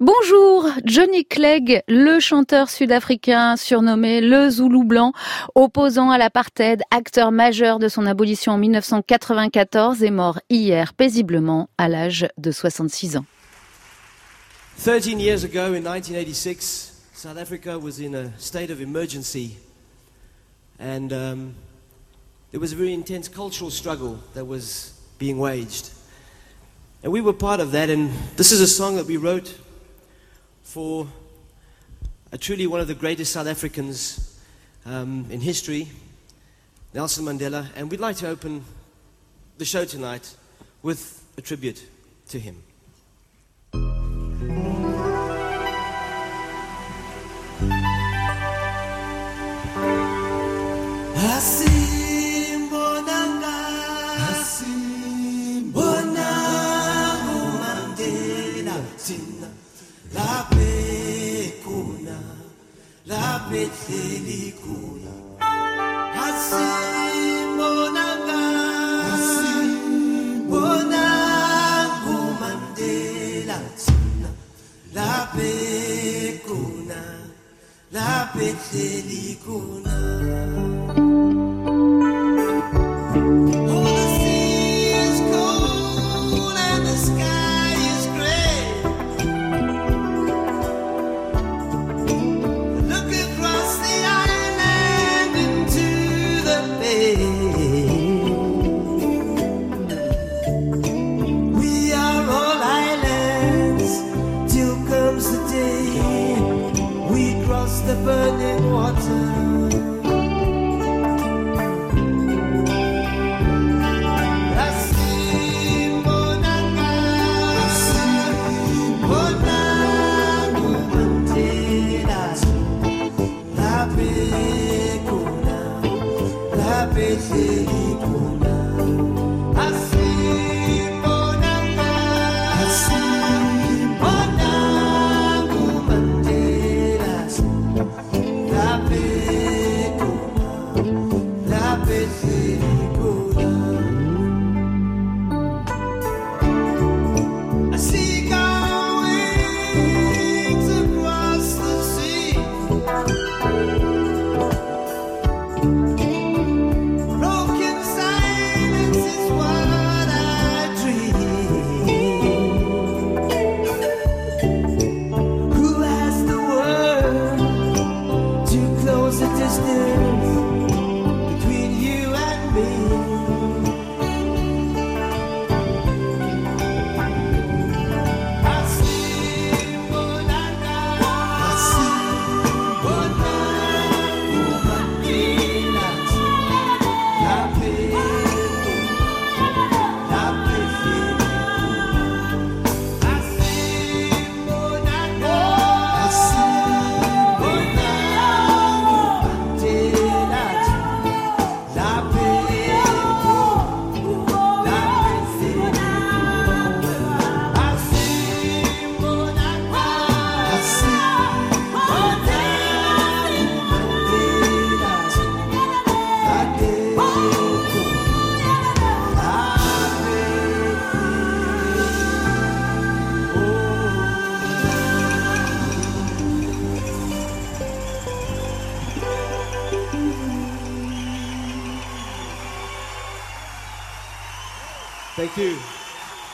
Bonjour, Johnny Clegg, le chanteur sud-africain surnommé le Zoulou blanc, opposant à l'apartheid, acteur majeur de son abolition en 1994, est mort hier paisiblement à l'âge de 66 ans. 13 years ago in 1986, South Africa was in a state of emergency and um, there was a very intense cultural struggle that was being waged. And we were part of that and this is a song that we wrote for a truly one of the greatest South Africans um, in history, Nelson Mandela, and we'd like to open the show tonight with a tribute to him. Asimbonanga apeteli kuya asimbonanga bonangu mandela. Thina laphe kuna lapheteli kuna till comes the day we cross the burning water.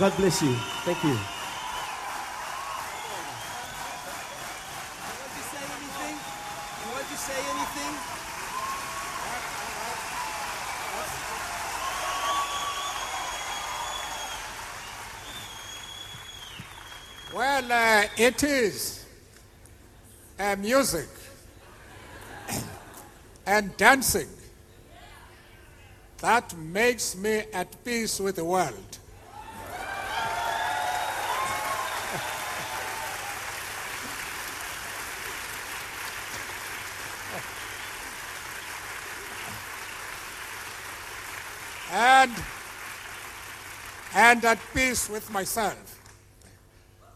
God bless you. Thank you. Well, uh, it is uh, music and dancing that makes me at peace with the world. and, and at peace with myself.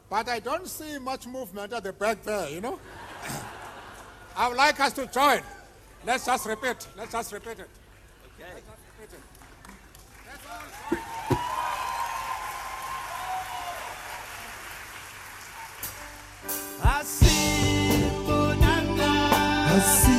But I don't see much movement at the back there, you know? I would like us to join. Let's just repeat. Let's just repeat it. Okay. Let's just repeat it. Let's all join. I see.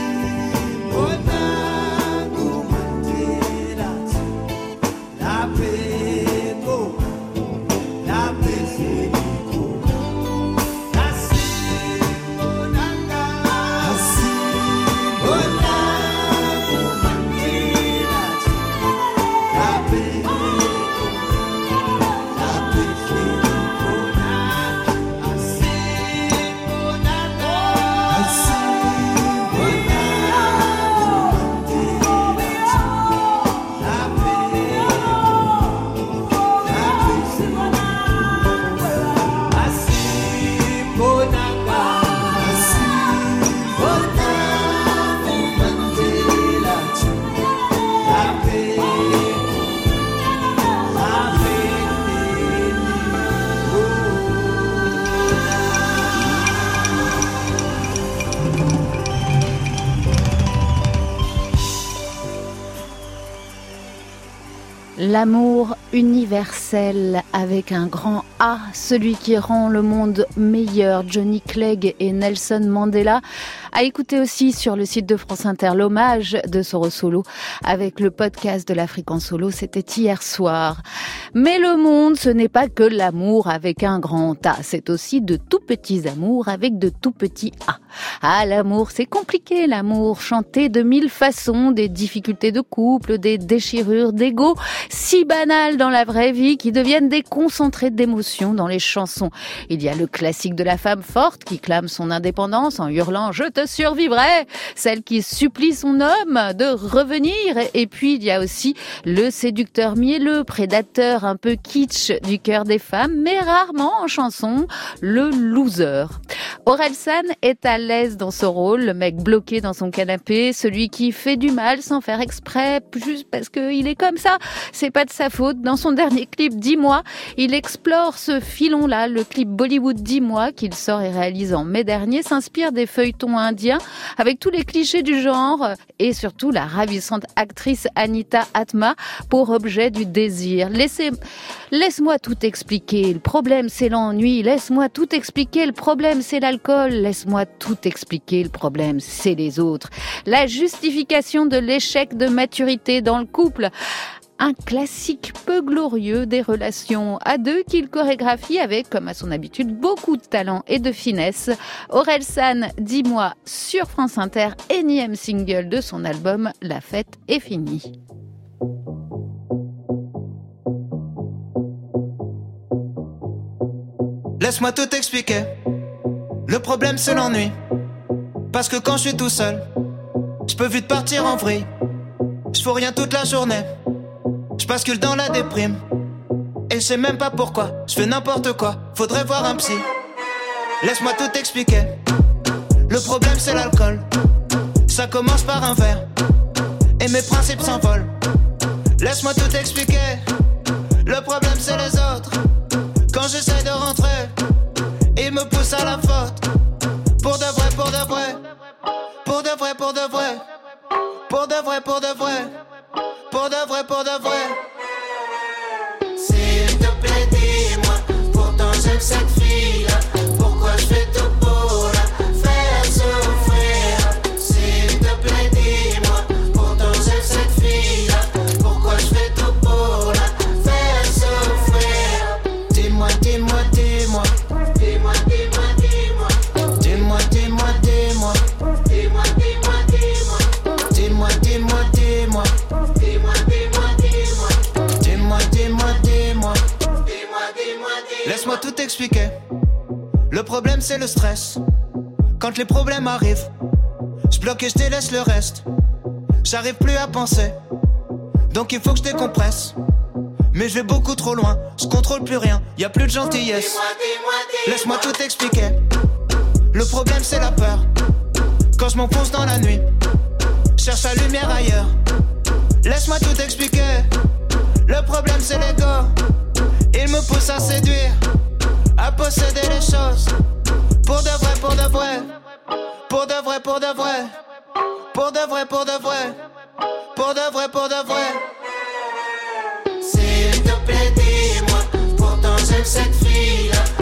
Avec un grand A, celui qui rend le monde meilleur, Johnny Clegg et Nelson Mandela. À écouter aussi sur le site de France Inter l'hommage de Soro Solo avec le podcast de l'Afrique en solo, c'était hier soir. Mais le monde, ce n'est pas que l'amour avec un grand A, c'est aussi de tout petits amours avec de tout petits A. Ah, l'amour, c'est compliqué, l'amour, chanté de mille façons, des difficultés de couple, des déchirures d'ego, si banales dans la vraie vie qui deviennent des concentrés d'émotions dans les chansons. Il y a le classique de la femme forte qui clame son indépendance en hurlant je te survivrai, celle qui supplie son homme de revenir et puis il y a aussi le séducteur mielleux, prédateur un peu kitsch du cœur des femmes, mais rarement en chanson, le loser. Orelsan est à l'aise dans ce rôle, le mec bloqué dans son canapé, celui qui fait du mal sans faire exprès, juste parce qu'il est comme ça. C'est pas de sa faute. Dans son dernier clip, Dis-moi, il explore ce filon-là. Le clip Bollywood Dis-moi, qu'il sort et réalise en mai dernier, s'inspire des feuilletons indiens avec tous les clichés du genre et surtout la ravissante actrice Anita Atma pour objet du désir. Laissez, laisse-moi tout expliquer. Le problème, c'est l'ennui. Laisse-moi tout expliquer. Le problème, c'est l'alcool. Laisse-moi tout expliquer. Le problème, c'est les autres. La justification de l'échec de maturité dans le couple un classique peu glorieux des relations à deux qu'il chorégraphie avec, comme à son habitude, beaucoup de talent et de finesse. Aurel San, dis-moi, sur France Inter, énième single de son album La fête est finie. Laisse-moi tout expliquer. Le problème c'est l'ennui. Parce que quand je suis tout seul, je peux vite partir en vrille. Je fais rien toute la journée. Je bascule dans la déprime. Et je même pas pourquoi. Je fais n'importe quoi. Faudrait voir un psy. Laisse-moi tout expliquer. Le problème c'est l'alcool. Ça commence par un verre. Et mes principes s'envolent. Laisse-moi tout expliquer. Le problème c'est les autres. Quand j'essaie de rentrer, me poussent à la faute. Pour de vrai, pour de vrai. Pour de vrai, pour de vrai. Pour de vrai, pour de vrai. Pour de vrai, pour de vrai. Problème, c'est le stress. Quand les problèmes arrivent, je bloque et je délaisse le reste. J'arrive plus à penser. Donc il faut que je décompresse. Mais je vais beaucoup trop loin, je contrôle plus rien, y a plus de gentillesse. Laisse-moi tout expliquer. Le problème c'est la peur. Quand je m'enfonce dans la nuit, cherche la lumière ailleurs. Laisse-moi tout expliquer. Le problème c'est l'ego. Il me pousse à séduire, posséder les choses. Pour de vrai, pour de vrai. Pour de vrai, pour de vrai. Pour de vrai, pour de vrai. Pour de vrai, pour de vrai. S'il te plaît, dis-moi. Pourtant, j'aime cette fille-là.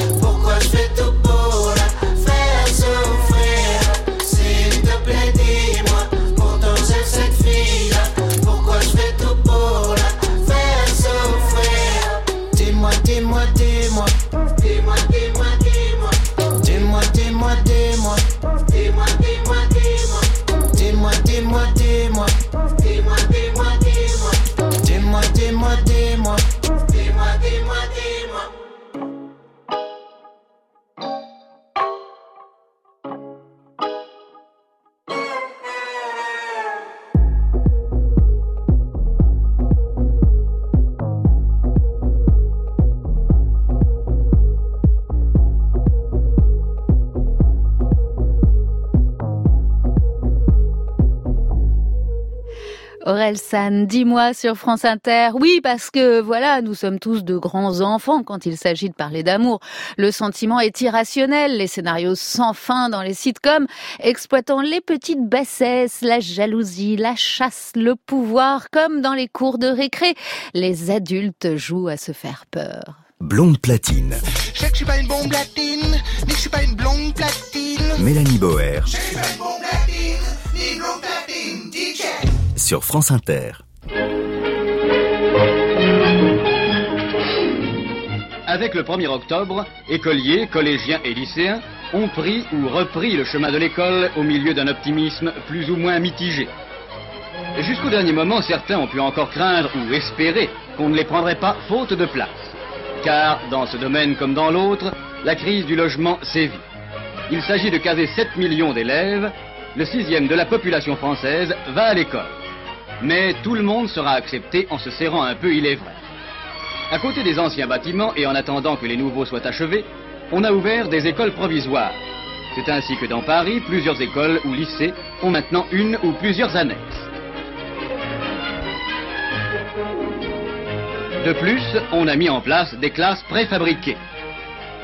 Aurel San, dis-moi sur France Inter. Oui, parce que voilà, nous sommes tous de grands enfants quand il s'agit de parler d'amour. Le sentiment est irrationnel, les scénarios sans fin dans les sitcoms, exploitant les petites bassesses, la jalousie, la chasse, le pouvoir, comme dans les cours de récré. Les adultes jouent à se faire peur. Blonde platine. Je sais que je suis pas une bombe platine, mais je suis pas une blonde platine. Mélanie Boer. Je suis pas une bombe platine, ni blonde platine. Sur France Inter. Avec le 1er octobre, écoliers, collégiens et lycéens ont pris ou repris le chemin de l'école au milieu d'un optimisme plus ou moins mitigé. Jusqu'au dernier moment, certains ont pu encore craindre ou espérer qu'on ne les prendrait pas faute de place. Car, dans ce domaine comme dans l'autre, la crise du logement sévit. Il s'agit de caser 7 millions d'élèves, le sixième de la population française va à l'école. Mais tout le monde sera accepté en se serrant un peu, il est vrai. À côté des anciens bâtiments et en attendant que les nouveaux soient achevés, on a ouvert des écoles provisoires. C'est ainsi que dans Paris, plusieurs écoles ou lycées ont maintenant une ou plusieurs annexes. De plus, on a mis en place des classes préfabriquées.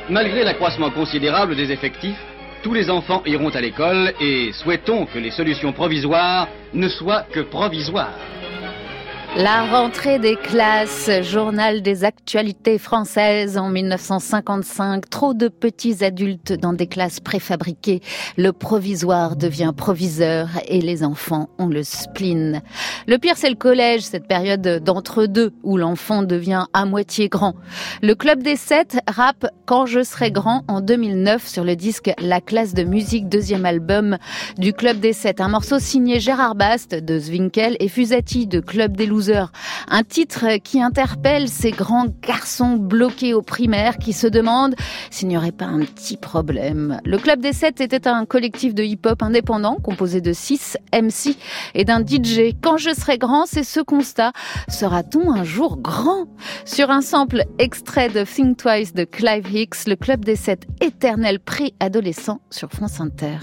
Malgré l'accroissement considérable des effectifs, tous les enfants iront à l'école et souhaitons que les solutions provisoires ne soient que provisoires. La rentrée des classes, journal des actualités françaises en 1955. Trop de petits adultes dans des classes préfabriquées. Le provisoire devient proviseur et les enfants ont le spleen. Le pire, c'est le collège, cette période d'entre-deux où l'enfant devient à moitié grand. Le club des sept rappe Quand je serai grand en 2009 sur le disque La classe de musique, deuxième album du club des sept. Un morceau signé Gérard Bast de Zwinkel et Fusati de Club des Un titre qui interpelle ces grands garçons bloqués au primaire qui se demandent s'il n'y aurait pas un petit problème. Le Club des Sept était un collectif de hip-hop indépendant composé de six MC et d'un DJ. Quand je serai grand, c'est ce constat. Sera-t-on un jour grand? Sur un sample extrait de Think Twice de Clive Hicks, le Club des Sept éternel pré-adolescent sur France Inter.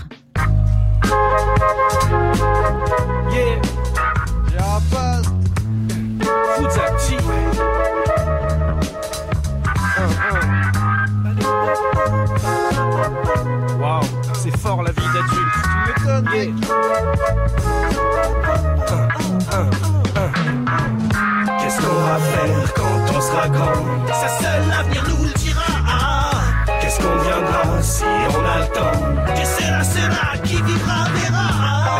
Fuzati. Waouh, c'est fort la vie d'adulte. Tu m'étonnes. Qu'est-ce qu'on va faire quand on sera grand? Ça seul l'avenir nous le dira. Qu'est-ce qu'on deviendra si on a le temps? Là, c'est là qui vivra, verra.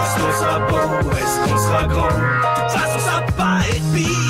Est-ce qu'on sera beau Est-ce qu'on sera grand? De toute façon, ça va pas être pire.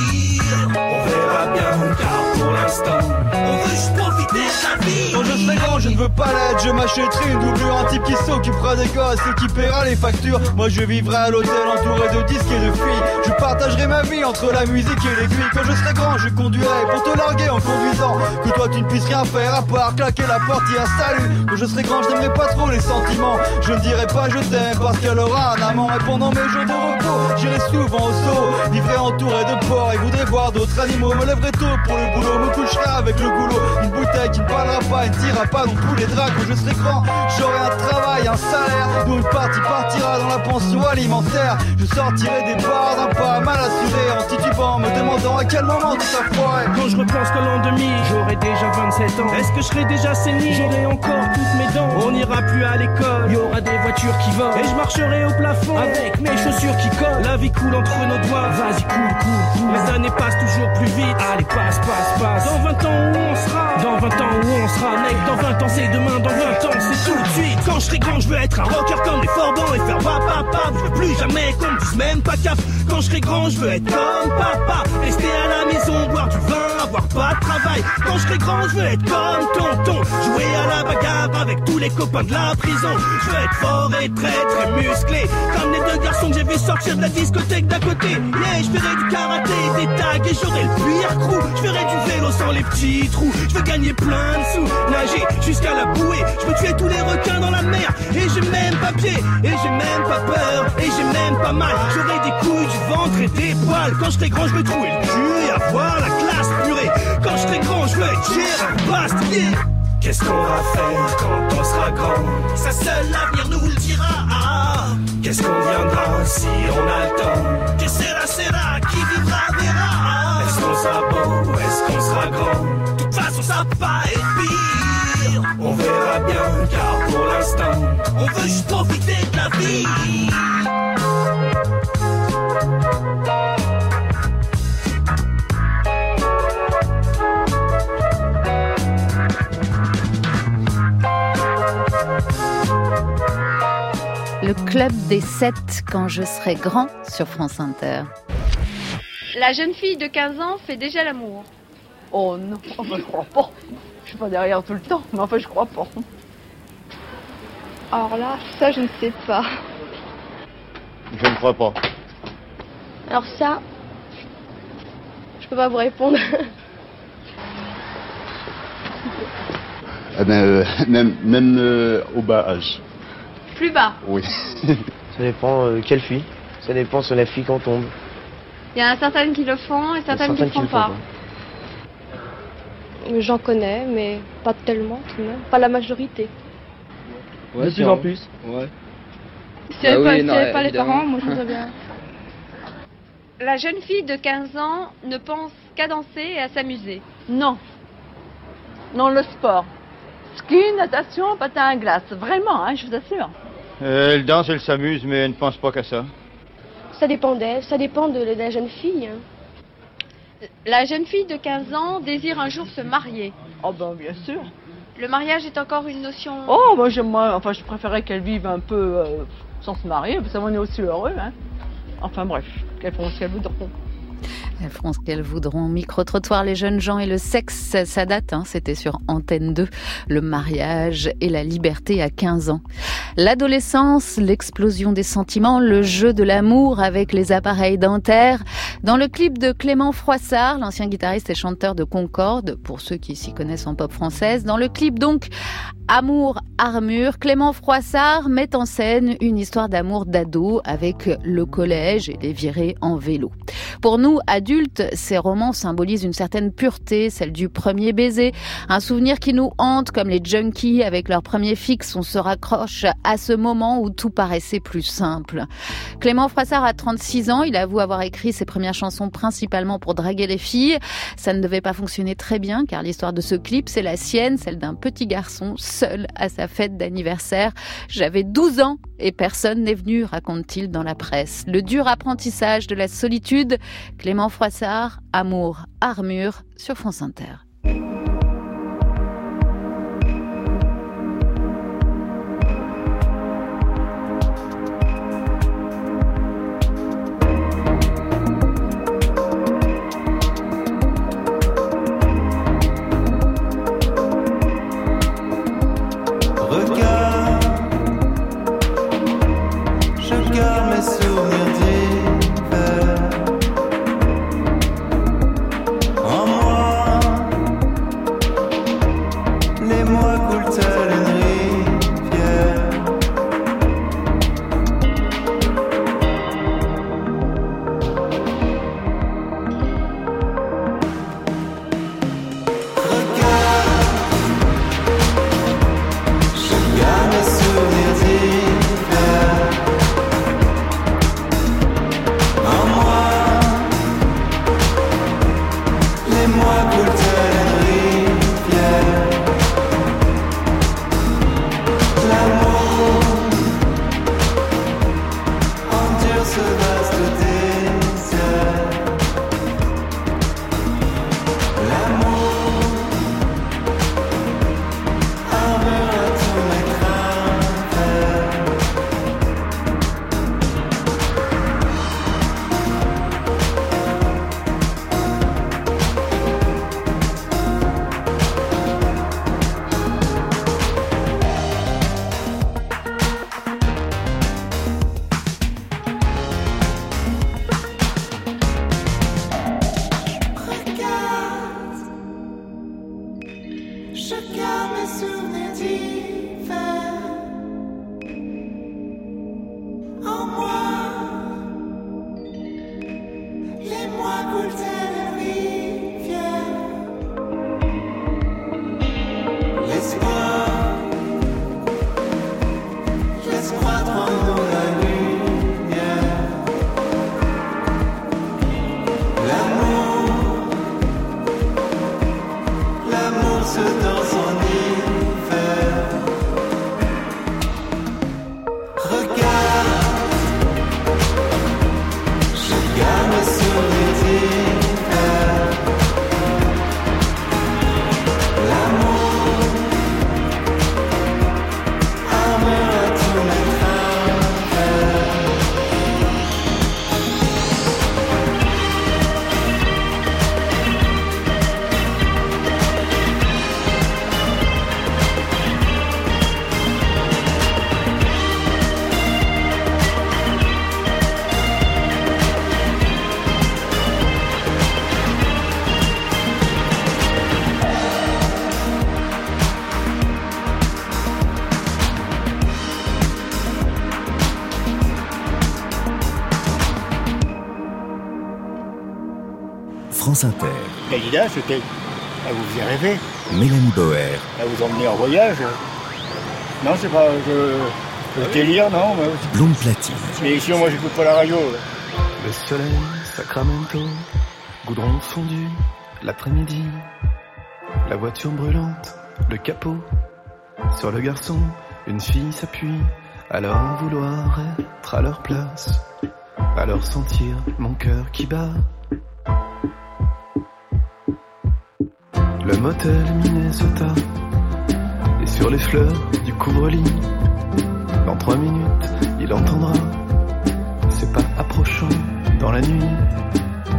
Veux pas l'être, je m'achèterai une doublure, un type qui s'occupera des gosses et qui paiera les factures. Moi je vivrai à l'hôtel entouré de disques et de filles. Je partagerai ma vie entre la musique et l'aiguille. Quand je serai grand, je conduirai pour te larguer en conduisant. Que toi tu ne puisses rien faire à part claquer la porte et un salut. Quand je serai grand, je n'aimerai pas trop les sentiments. Je ne dirai pas je t'aime parce qu'elle aura un amant. Et pendant mes jours de repos, j'irai souvent au saut. Vivrai entouré de porcs et voudrais voir d'autres animaux. Me lèverai tôt pour le boulot, me coucherai avec le goulot. Une bouteille qui ne parlera pas et ne tirera pas non plus les draps. Quand je serai grand, j'aurai un travail, un salaire. Dont une partie partira dans la pension alimentaire. Je sortirai des bars d'un pas mal assuré. Me demandant à quel moment tout a foiré. Quand je repense qu'à l'an 2000, j'aurai déjà 27 ans. Est-ce que je serai déjà saigné? J'aurai encore toutes mes dents. On n'ira plus à l'école, il y aura des voitures qui volent. Et je marcherai au plafond avec mes chaussures qui collent. La vie coule entre nos doigts, vas-y, coule, coule, coule. Les années passent toujours plus vite. Allez, passe, passe, passe. Dans 20 ans où on sera? Dans 20 ans où on sera, mec? Dans 20 ans, c'est demain. Dans 20 ans, c'est tout de suite. Quand je serai grand, je veux être un rocker comme les Forbans et faire papa, papa. Je veux plus jamais qu'on me dise même pas cap. Quand je serai grand, je veux être comme papa. Rester à la maison, boire du vin, avoir pas de travail. Quand je serai grand, je veux être comme tonton. Jouer à la bagarre avec tous les copains de la prison. Je veux être fort et très très musclé. Comme les deux garçons que j'ai vu sortir de la discothèque d'à côté. Yeah, je ferai du karaté, des tags et j'aurai le pire crew. Je ferai du vélo sans les petits trous. Je veux gagner plein de sous, nager jusqu'à la bouée. Je veux tuer tous les requins dans la mer. Et j'ai même pas pied, et j'ai même pas peur, et j'ai même pas mal. J'aurai des couilles, ventre et des poils. Quand j'étais grand, je me trouais le cul et avoir la classe purée. Quand j'étais grand, je veux être Gérard yeah. Qu'est-ce qu'on va faire quand on sera grand? Sa seule l'avenir nous le dira. Qu'est-ce qu'on viendra si on a le temps? Que sera, sera, qui vivra, verra. Est-ce qu'on sera beau, est-ce qu'on sera grand? De toute façon, ça va être pire. On verra bien, car pour l'instant, on veut juste profiter de la vie. Le club des sept quand je serai grand sur France Inter. La jeune fille de 15 ans fait déjà l'amour. Oh non, enfin, je crois pas. Je suis pas derrière tout le temps, mais enfin je crois pas. Alors là, ça je ne sais pas. Je ne crois pas. Alors ça, je peux pas vous répondre. Eh ben, euh, même même euh, au bas âge. Plus bas. Oui. Ça dépend euh, quelle fille. Ça dépend sur la fille qu'on tombe. Il y en a certaines qui le font et certaines qui ne le font le pas. J'en connais, mais pas tellement tout de même. Pas la majorité. de plus en plus. Ouais. Si elle pas, oui, si non, elle avait pas les évidemment. parents, moi je voudrais bien. La jeune fille de 15 ans ne pense qu'à danser et à s'amuser. Non. Non, le sport. Ski, natation, patin à glace. Vraiment, hein, je vous assure. Euh, elle danse, elle s'amuse, mais elle ne pense pas qu'à ça. Ça dépend d'elle, ça dépend de, de la jeune fille. hein. La jeune fille de 15 ans désire un jour se marier. Oh ben bien sûr. Le mariage est encore une notion. Oh, moi, j'aime, moi, enfin, je préférais qu'elle vive un peu euh, sans se marier, parce que ça on est aussi heureux, hein. Enfin bref, qu'elles font ce qu'elles voudront. Elles feront ce qu'elles voudront. Micro-trottoir, les jeunes gens et le sexe, ça date, hein, c'était sur Antenne 2. Le mariage et la liberté à 15 ans. L'adolescence, l'explosion des sentiments, le jeu de l'amour avec les appareils dentaires. Dans le clip de Clément Froissart, l'ancien guitariste et chanteur de Concorde, pour ceux qui s'y connaissent en pop française, dans le clip donc Amour, armure, Clément Froissart met en scène une histoire d'amour d'ado avec le collège et les virées en vélo. Pour nous, ces romans symbolisent une certaine pureté, celle du premier baiser, un souvenir qui nous hante comme les junkies avec leur premier fixe, on se raccroche à ce moment où tout paraissait plus simple. Clément Froissart a 36 ans, il avoue avoir écrit ses premières chansons principalement pour draguer les filles. Ça ne devait pas fonctionner très bien car l'histoire de ce clip, c'est la sienne, celle d'un petit garçon seul à sa fête d'anniversaire. J'avais 12 ans et personne n'est venu, raconte-t-il dans la presse. Le dur apprentissage de la solitude, Clément Froissart, Amour, Armure sur France Inter. France Inter. Dalida, c'était. Elle vous faisait rêver. Mélanie Boer. Elle vous emmenait en voyage. Non, c'est pas. Je. Le délire, non mais... Blonde platine. Mais ici, moi, j'écoute pas la radio. Le soleil, Sacramento, goudron fondu, l'après-midi, la voiture brûlante, le capot. Sur le garçon, une fille s'appuie, alors vouloir être à leur place, alors sentir mon cœur qui bat. Motel Minnesota, et sur les fleurs du couvre-lit, dans trois minutes, il entendra c'est pas approchant dans la nuit.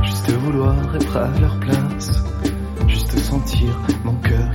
Juste vouloir être à leur place, juste sentir mon cœur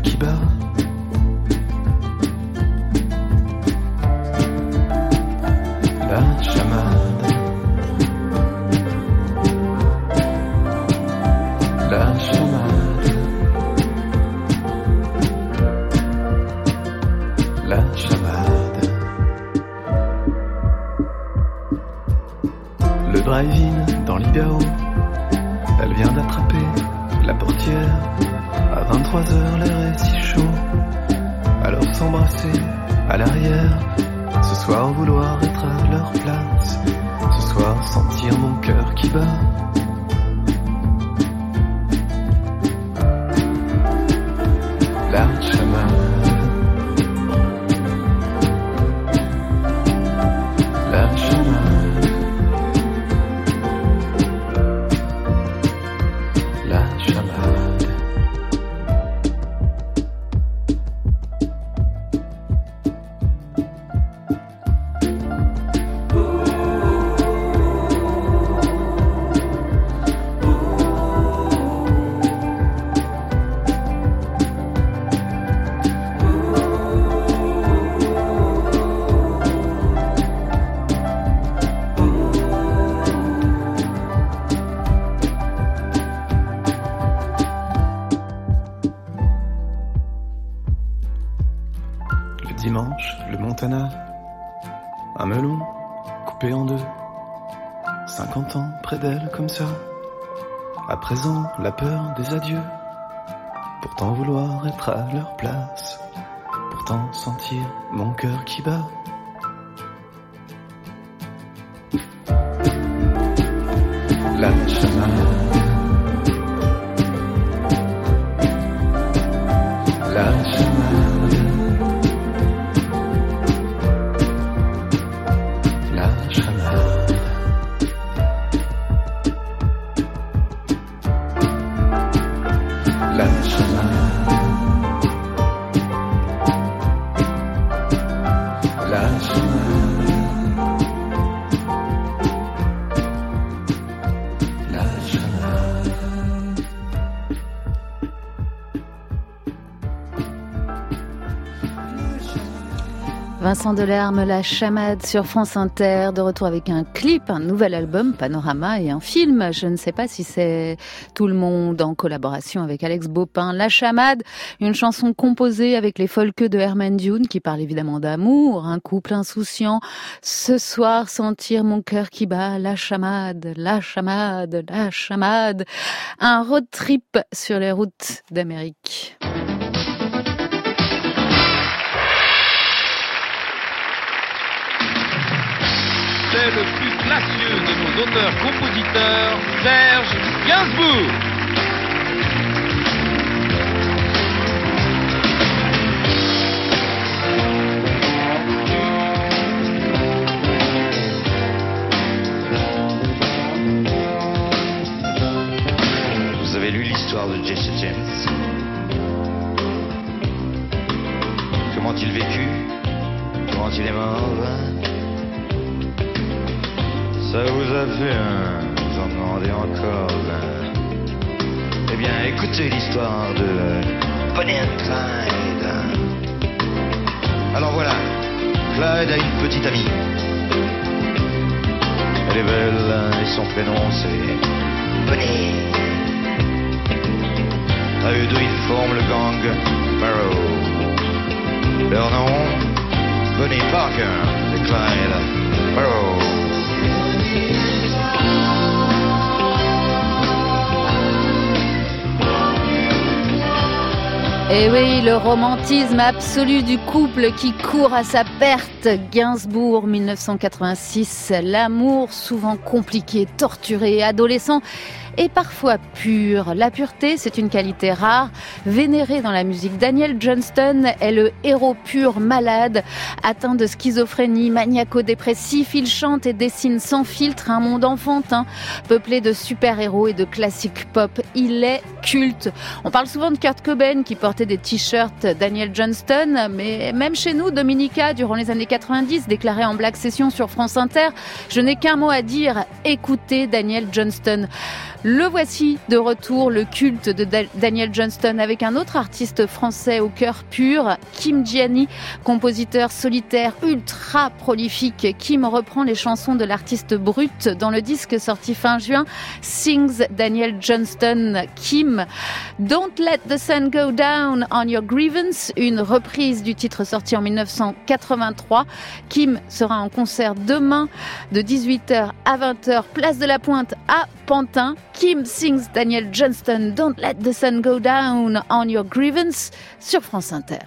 coupé en deux. 50 ans près d'elle comme ça. À présent, la peur des adieux. Pourtant vouloir être à leur place. Pourtant sentir mon cœur qui bat. La Chamade sur France Inter, de retour avec un clip, un nouvel album, Panorama et un film. Je ne sais pas si c'est tout le monde en collaboration avec Alex Bopin. La Chamade, une chanson composée avec les folkeux de Herman Dune qui parle évidemment d'amour, un couple insouciant. Ce soir, sentir mon cœur qui bat, La Chamade, La Chamade, La Chamade. Un road trip sur les routes d'Amérique. C'est le plus classieux de nos auteurs-compositeurs, Serge Gainsbourg. Écoutez l'histoire de Bonnie and Clyde. Alors voilà, Clyde a une petite amie. Elle est belle et son prénom c'est Bonnie. À eux deux, ils forment le gang Barrow. Leur nom, Bonnie Parker et Clyde Barrow. Et oui, le romantisme absolu du couple qui court à sa perte. Gainsbourg, 1986. L'amour souvent compliqué, torturé, adolescent et parfois pur. La pureté, c'est une qualité rare, vénérée dans la musique. Daniel Johnston est le héros pur malade, atteint de schizophrénie, maniaco-dépressif. Il chante et dessine sans filtre un monde enfantin, peuplé de super-héros et de classiques pop. Il est culte. On parle souvent de Kurt Cobain qui portait des t-shirts Daniel Johnston, mais même chez nous, Dominica, durant les années 90, déclarait en Black Session sur France Inter, je n'ai qu'un mot à dire, écoutez Daniel Johnston. Le voici de retour, le culte de Da- Daniel Johnston avec un autre artiste français au cœur pur, Kim Gianni, compositeur solitaire ultra prolifique. Kim reprend les chansons de l'artiste brut dans le disque sorti fin juin, Sings Daniel Johnston Kim. Don't let the sun go down on your grievance, une reprise du titre sorti en 1983. Kim sera en concert demain de 18h à 20h, place de la Pointe à Pantin. Kim sings Daniel Johnston, Don't let the sun go down on your grievance sur France Inter.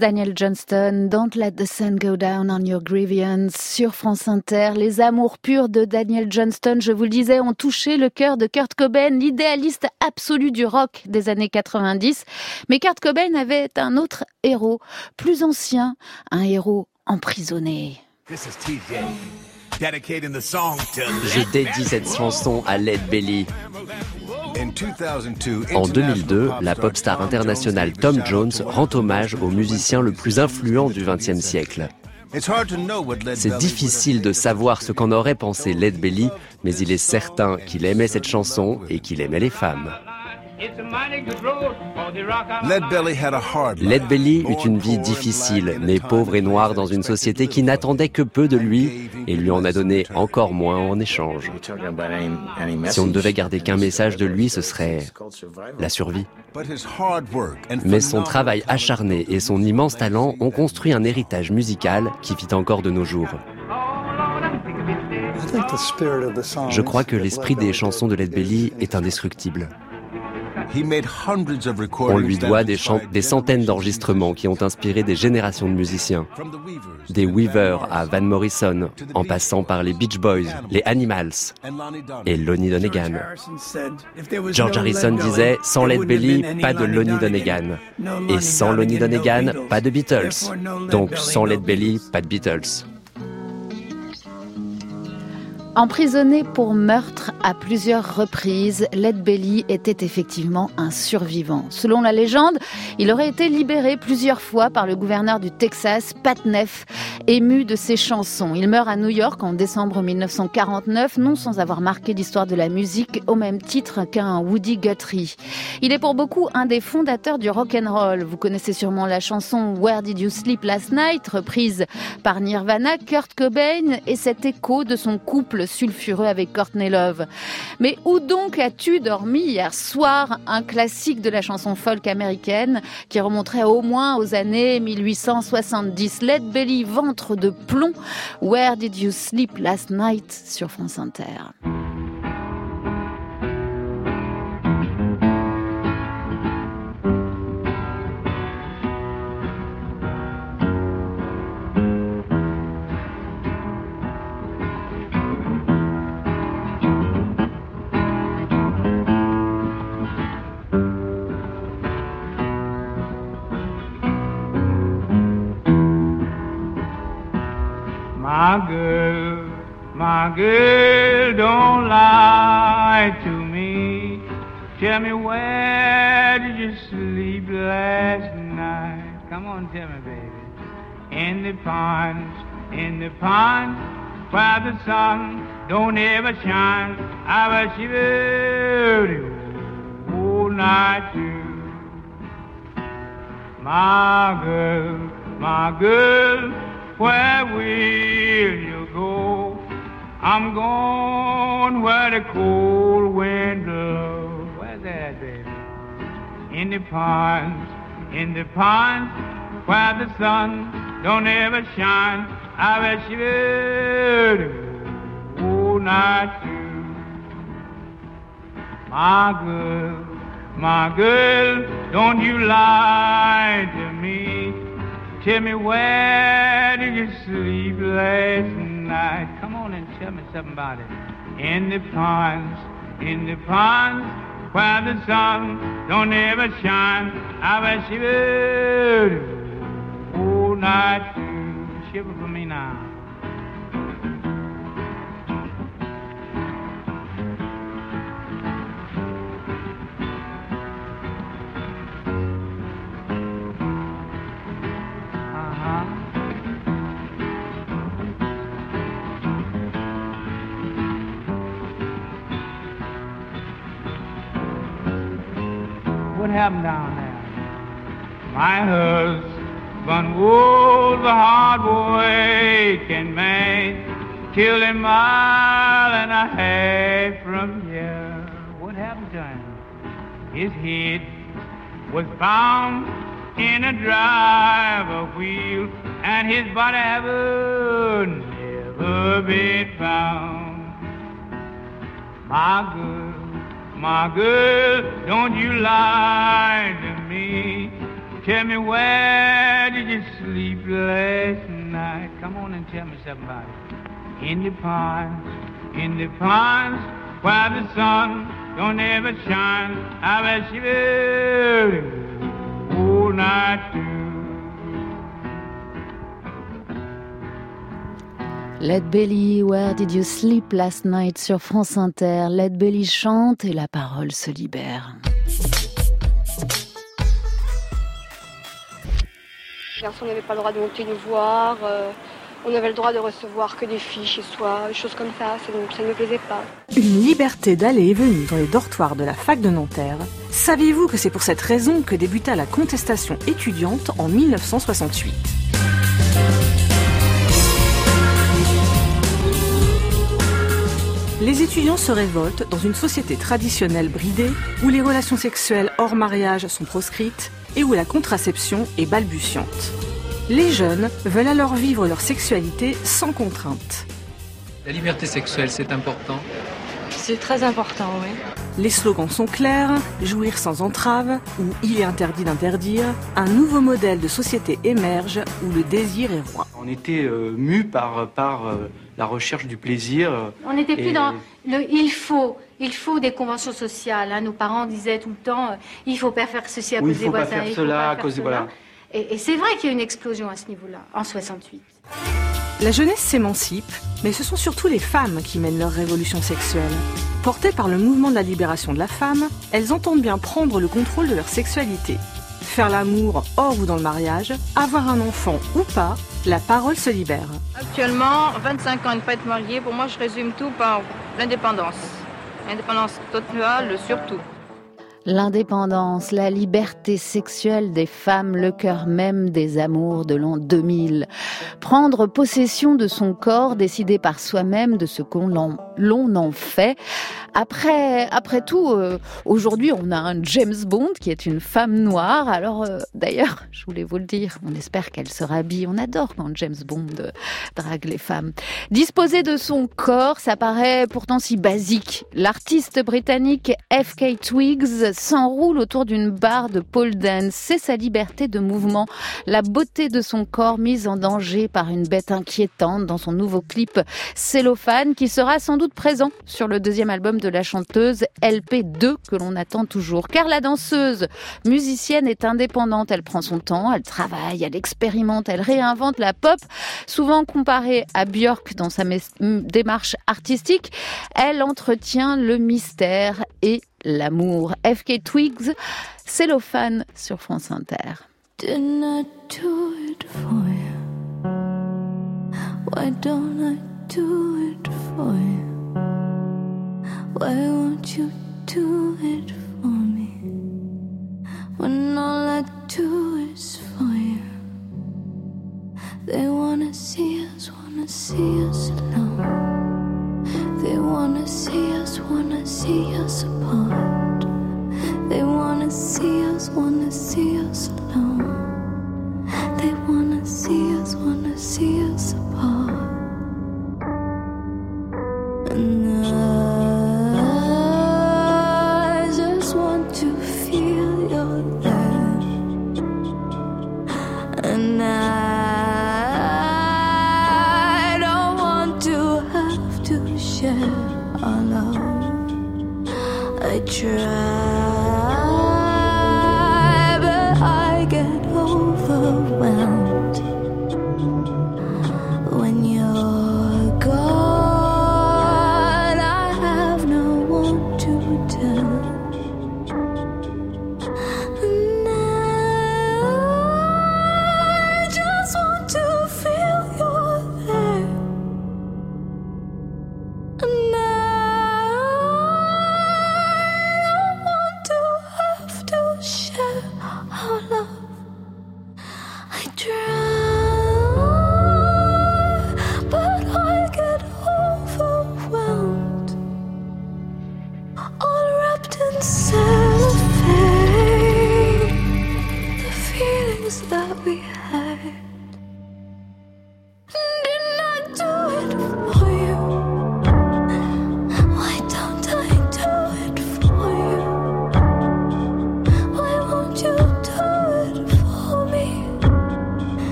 Daniel Johnston. Don't let the sun go down on your grievance. Sur France Inter, les amours purs de Daniel Johnston, je vous le disais, ont touché le cœur de Kurt Cobain, l'idéaliste absolu du rock des années 90. Mais Kurt Cobain avait un autre héros, plus ancien, un héros emprisonné. Je dédie cette chanson à Led Belly. En 2002, la pop star internationale Tom Jones rend hommage au musicien le plus influent du XXe siècle. C'est difficile de savoir ce qu'en aurait pensé Led Belly, mais il est certain qu'il aimait cette chanson et qu'il aimait les femmes. Led Belly eut une vie difficile, né pauvre et noir dans une société qui n'attendait que peu de lui et lui en a donné encore moins en échange. Si on ne devait garder qu'un message de lui, ce serait la survie. Mais son travail acharné et son immense talent ont construit un héritage musical qui vit encore de nos jours. Je crois que l'esprit des chansons de Led Belly est indestructible. On lui doit des, des centaines d'enregistrements qui ont inspiré des générations de musiciens. Des Weavers à Van Morrison, en passant par les Beach Boys, les Animals et Lonnie Donegan. George Harrison disait sans Led Belly, pas de Lonnie Donegan. Et sans Lonnie Donegan, pas de Beatles. Donc sans Led Belly, pas de Beatles. Emprisonné pour meurtre à plusieurs reprises, Led Belly était effectivement un survivant. Selon la légende, il aurait été libéré plusieurs fois par le gouverneur du Texas, Pat Neff, ému de ses chansons. Il meurt à New York en décembre 1949, non sans avoir marqué l'histoire de la musique au même titre qu'un Woody Guthrie. Il est pour beaucoup un des fondateurs du rock and roll. Vous connaissez sûrement la chanson Where Did You Sleep Last Night, reprise par Nirvana, Kurt Cobain et cet écho de son couple sulfureux avec Courtney Love. Mais où donc as-tu dormi hier soir? Un classique de la chanson folk américaine qui remonterait au moins aux années 1870. Led Belly, ventre de plomb. Where did you sleep last night? Sur France Inter. My girl, my girl, don't lie to me. Tell me where did you sleep last night? Come on, tell me, baby. In the pond, in the pond, where the sun don't ever shine. I was shivering all night too. My girl, my girl, where will you go? I'm going where the cold wind blows. Where's that, baby? In the ponds, in the ponds, where the sun don't ever shine. I bet you all night too. My girl, my girl, don't you lie to me. Tell me where did you sleep last night? Come on and tell me something about it. In the ponds, in the ponds, where the sun don't ever shine. I bet you all night. Shiver for me now. What happened down there? My husband was a hard working man, killed a mile and a half from here. What happened to him? His head was bound in a driver wheel, and his body ever never been found. My girl, my girl, don't you lie to me. Tell me where did you sleep last night? Come on and tell me something about it. In the pines, in the pines, where the sun don't ever shine. I bet you all night through. Led Belly, Where Did You Sleep Last Night sur France Inter. Led Belly chante et la parole se libère. Les garçons n'avaient pas le droit de monter nous voir. euh, on avait le droit de recevoir que des filles chez soi, des choses comme ça. Ça ne, ça ne me plaisait pas. Une liberté d'aller et venir dans les dortoirs de la fac de Nanterre. Saviez-vous que c'est pour cette raison que débuta la contestation étudiante en 1968 Les étudiants se révoltent dans une société traditionnelle bridée où les relations sexuelles hors mariage sont proscrites et où la contraception est balbutiante. Les jeunes veulent alors vivre leur sexualité sans contrainte. La liberté sexuelle, c'est important. C'est très important, oui. Les slogans sont clairs, jouir sans entrave ou il est interdit d'interdire, un nouveau modèle de société émerge où le désir est roi. On était euh, mus par, par euh, la recherche du plaisir. euh, On n'était plus et- dans le il faut. Il faut des conventions sociales. hein. Nos parents disaient tout le temps euh, il faut pas faire ceci à Oui, cause il des faut pas voisins. faire il faut cela pas à faire cause de- cela. voilà. Et, et c'est vrai qu'il y a une explosion à ce niveau-là, en 68. La jeunesse s'émancipe, mais ce sont surtout les femmes qui mènent leur révolution sexuelle. Portées par le mouvement de la libération de la femme, elles entendent bien prendre le contrôle de leur sexualité. Faire l'amour hors ou dans le mariage, avoir un enfant ou pas, la parole se libère. Actuellement, 25 ans, une pas être mariée, pour moi, je résume tout par l'indépendance. L'indépendance totale, surtout. L'indépendance, la liberté sexuelle des femmes, le cœur même des amours de l'an 2000. Prendre possession de son corps, décider par soi-même de ce qu'on en fait. Après, après tout, euh, aujourd'hui, on a un James Bond qui est une femme noire. Alors, euh, d'ailleurs, je voulais vous le dire, on espère qu'elle se rhabille. On adore quand James Bond euh, drague les femmes. Disposer de son corps, ça paraît pourtant si basique. L'artiste britannique F.K. Twigs s'enroule autour d'une barre de pole dance. C'est sa liberté de mouvement, la beauté de son corps mise en danger par une bête inquiétante dans son nouveau clip Cellophane qui sera sans doute présent sur le deuxième album de la chanteuse LP2 que l'on attend toujours. Car la danseuse musicienne est indépendante, elle prend son temps, elle travaille, elle expérimente, elle réinvente la pop, souvent comparée à Björk dans sa démarche artistique. Elle entretient le mystère et l'amour. FK Twigs, cellophane sur France Inter. Didn't I do it for you? Why don't I do it for you? Why won't you do it for me? When all I do is for you. They wanna see us, wanna see us alone. See us apart.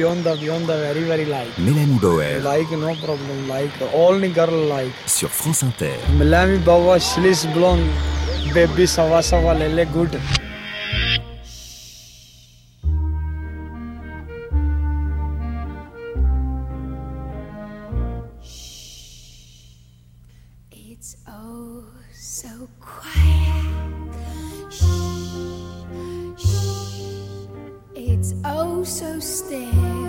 beyond the very very like. Mélanie Bauer. Like no problem, like only girl like. Sur France Inter. Mélanie Bauer, she's blonde, baby ça va ça va, elle est good. It's oh so quiet. so still.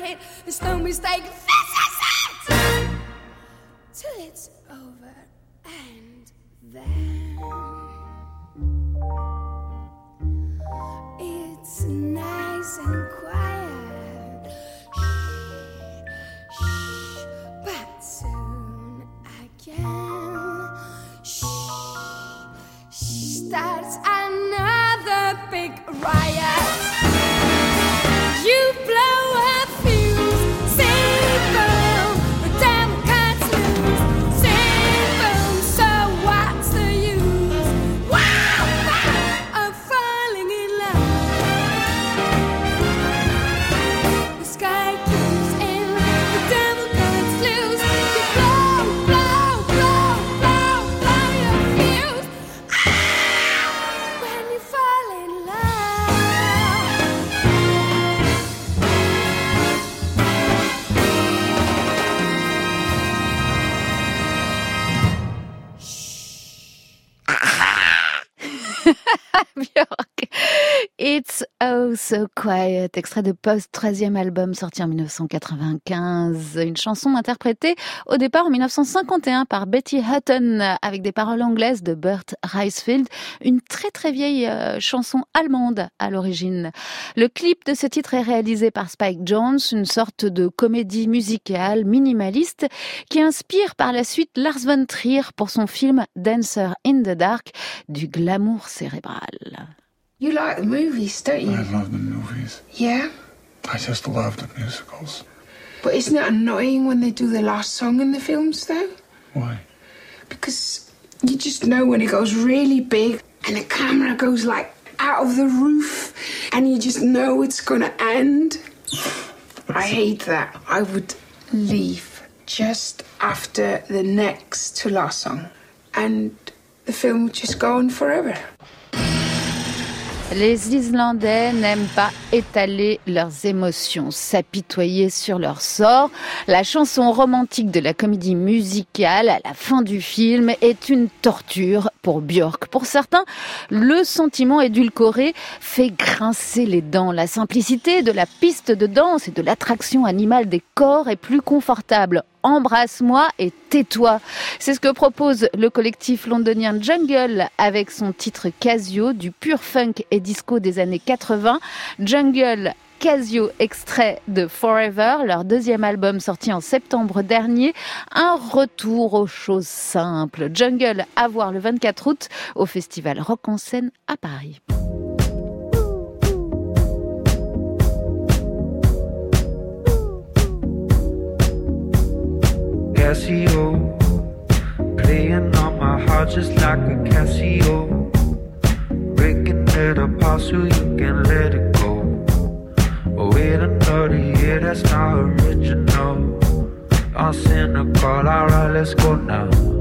head. There's no mistake. Oh So Quiet, extrait de Post, troisième album sorti en 1995. Une chanson interprétée au départ en 1951 par Betty Hutton avec des paroles anglaises de Burt Reisfield. Une très très vieille euh, chanson allemande à l'origine. Le clip de ce titre est réalisé par Spike Jones, une sorte de comédie musicale minimaliste qui inspire par la suite Lars von Trier pour son film Dancer in the Dark, du glamour cérébral. You like the movies, don't you? I love the movies. Yeah? I just love the musicals. But isn't it annoying when they do the last song in the films, though? Why? Because you just know when it goes really big and the camera goes like out of the roof and you just know it's gonna end. I hate that. I would leave just after the next to last song and the film would just go on forever. Les Islandais n'aiment pas étaler leurs émotions, s'apitoyer sur leur sort. La chanson romantique de la comédie musicale à la fin du film est une torture pour Björk. Pour certains, le sentiment édulcoré fait grincer les dents. La simplicité de la piste de danse et de l'attraction animale des corps est plus confortable Embrasse-moi et tais-toi. C'est ce que propose le collectif londonien Jungle avec son titre Casio du pur funk et disco des années 80. Jungle Casio extrait de Forever, leur deuxième album sorti en septembre dernier. Un retour aux choses simples. Jungle à voir le 24 août au festival Rock en scène à Paris. Casio. Playing on my heart just like a Casio. Breaking it apart so you can let it go. Oh, wait another year, that's not original. I'm cynical, alright, let's go now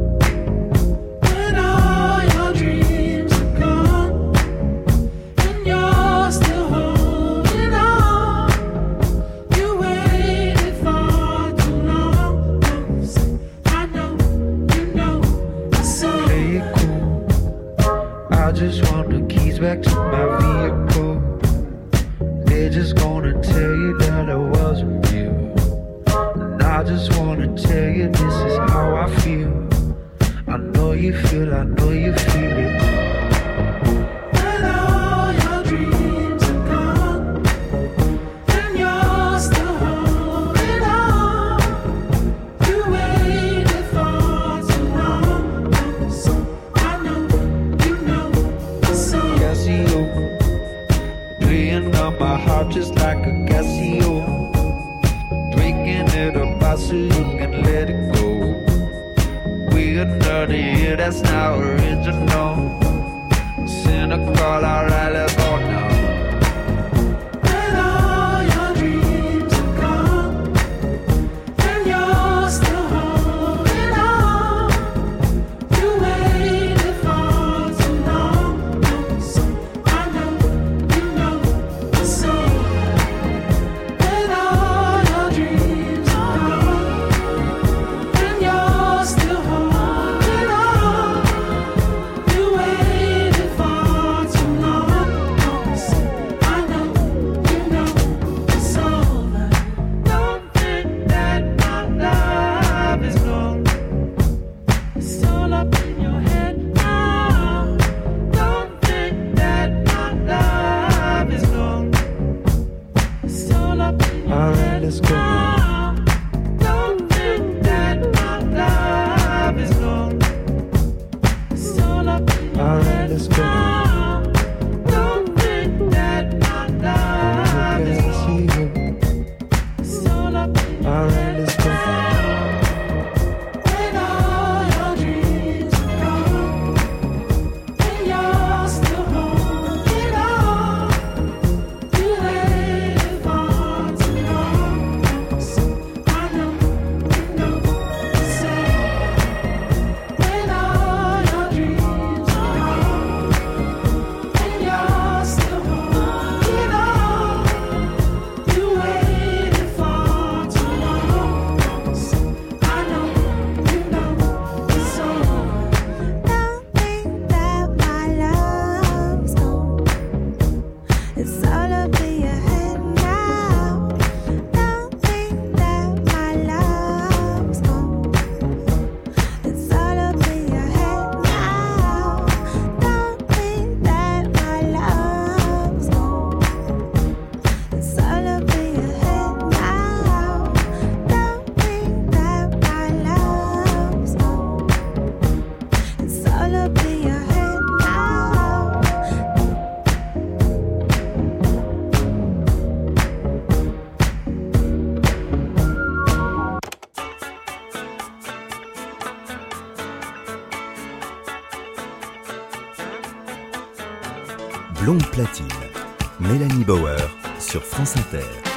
France Inter.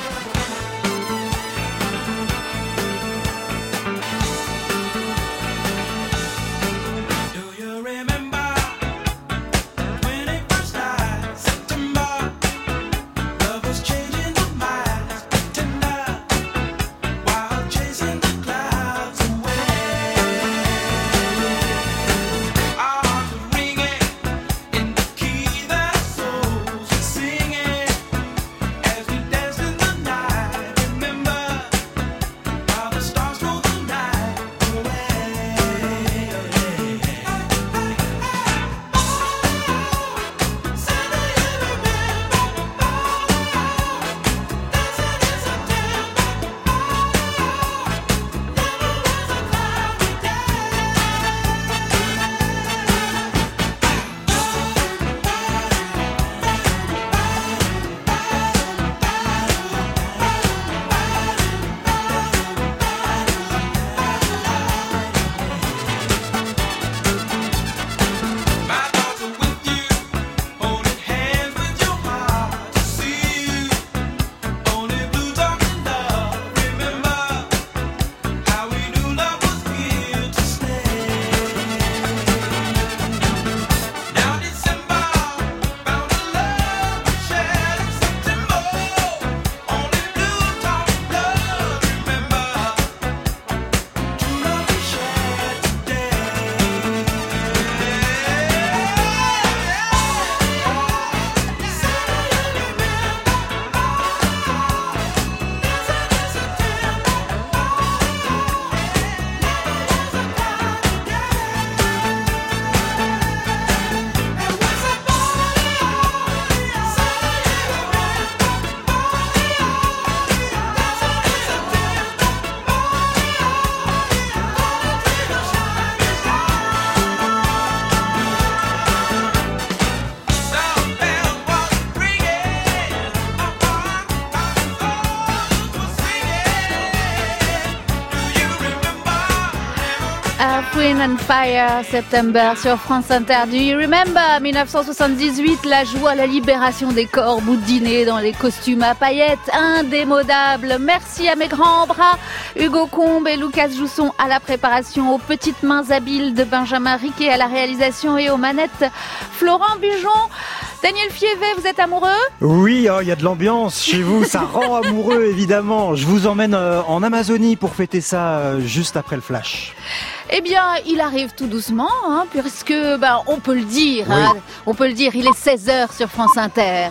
And Fire, September sur France Inter. Do you remember? 1978, la joie, la libération des corps boudinés dans les costumes à paillettes, indémodables. Merci à mes grands bras, Hugo Combe et Lucas Jousson à la préparation, aux petites mains habiles de Benjamin Riquet à la réalisation et aux manettes, Florent Bujon. Daniel Fievet, vous êtes amoureux? Oui, oh, il y a de l'ambiance chez vous, ça rend amoureux évidemment. Je vous emmène euh, en Amazonie pour fêter ça euh, juste après le flash. Eh bien, il arrive tout doucement, hein, puisque ben, on peut le dire, hein, on peut le dire, il est 16h sur France Inter.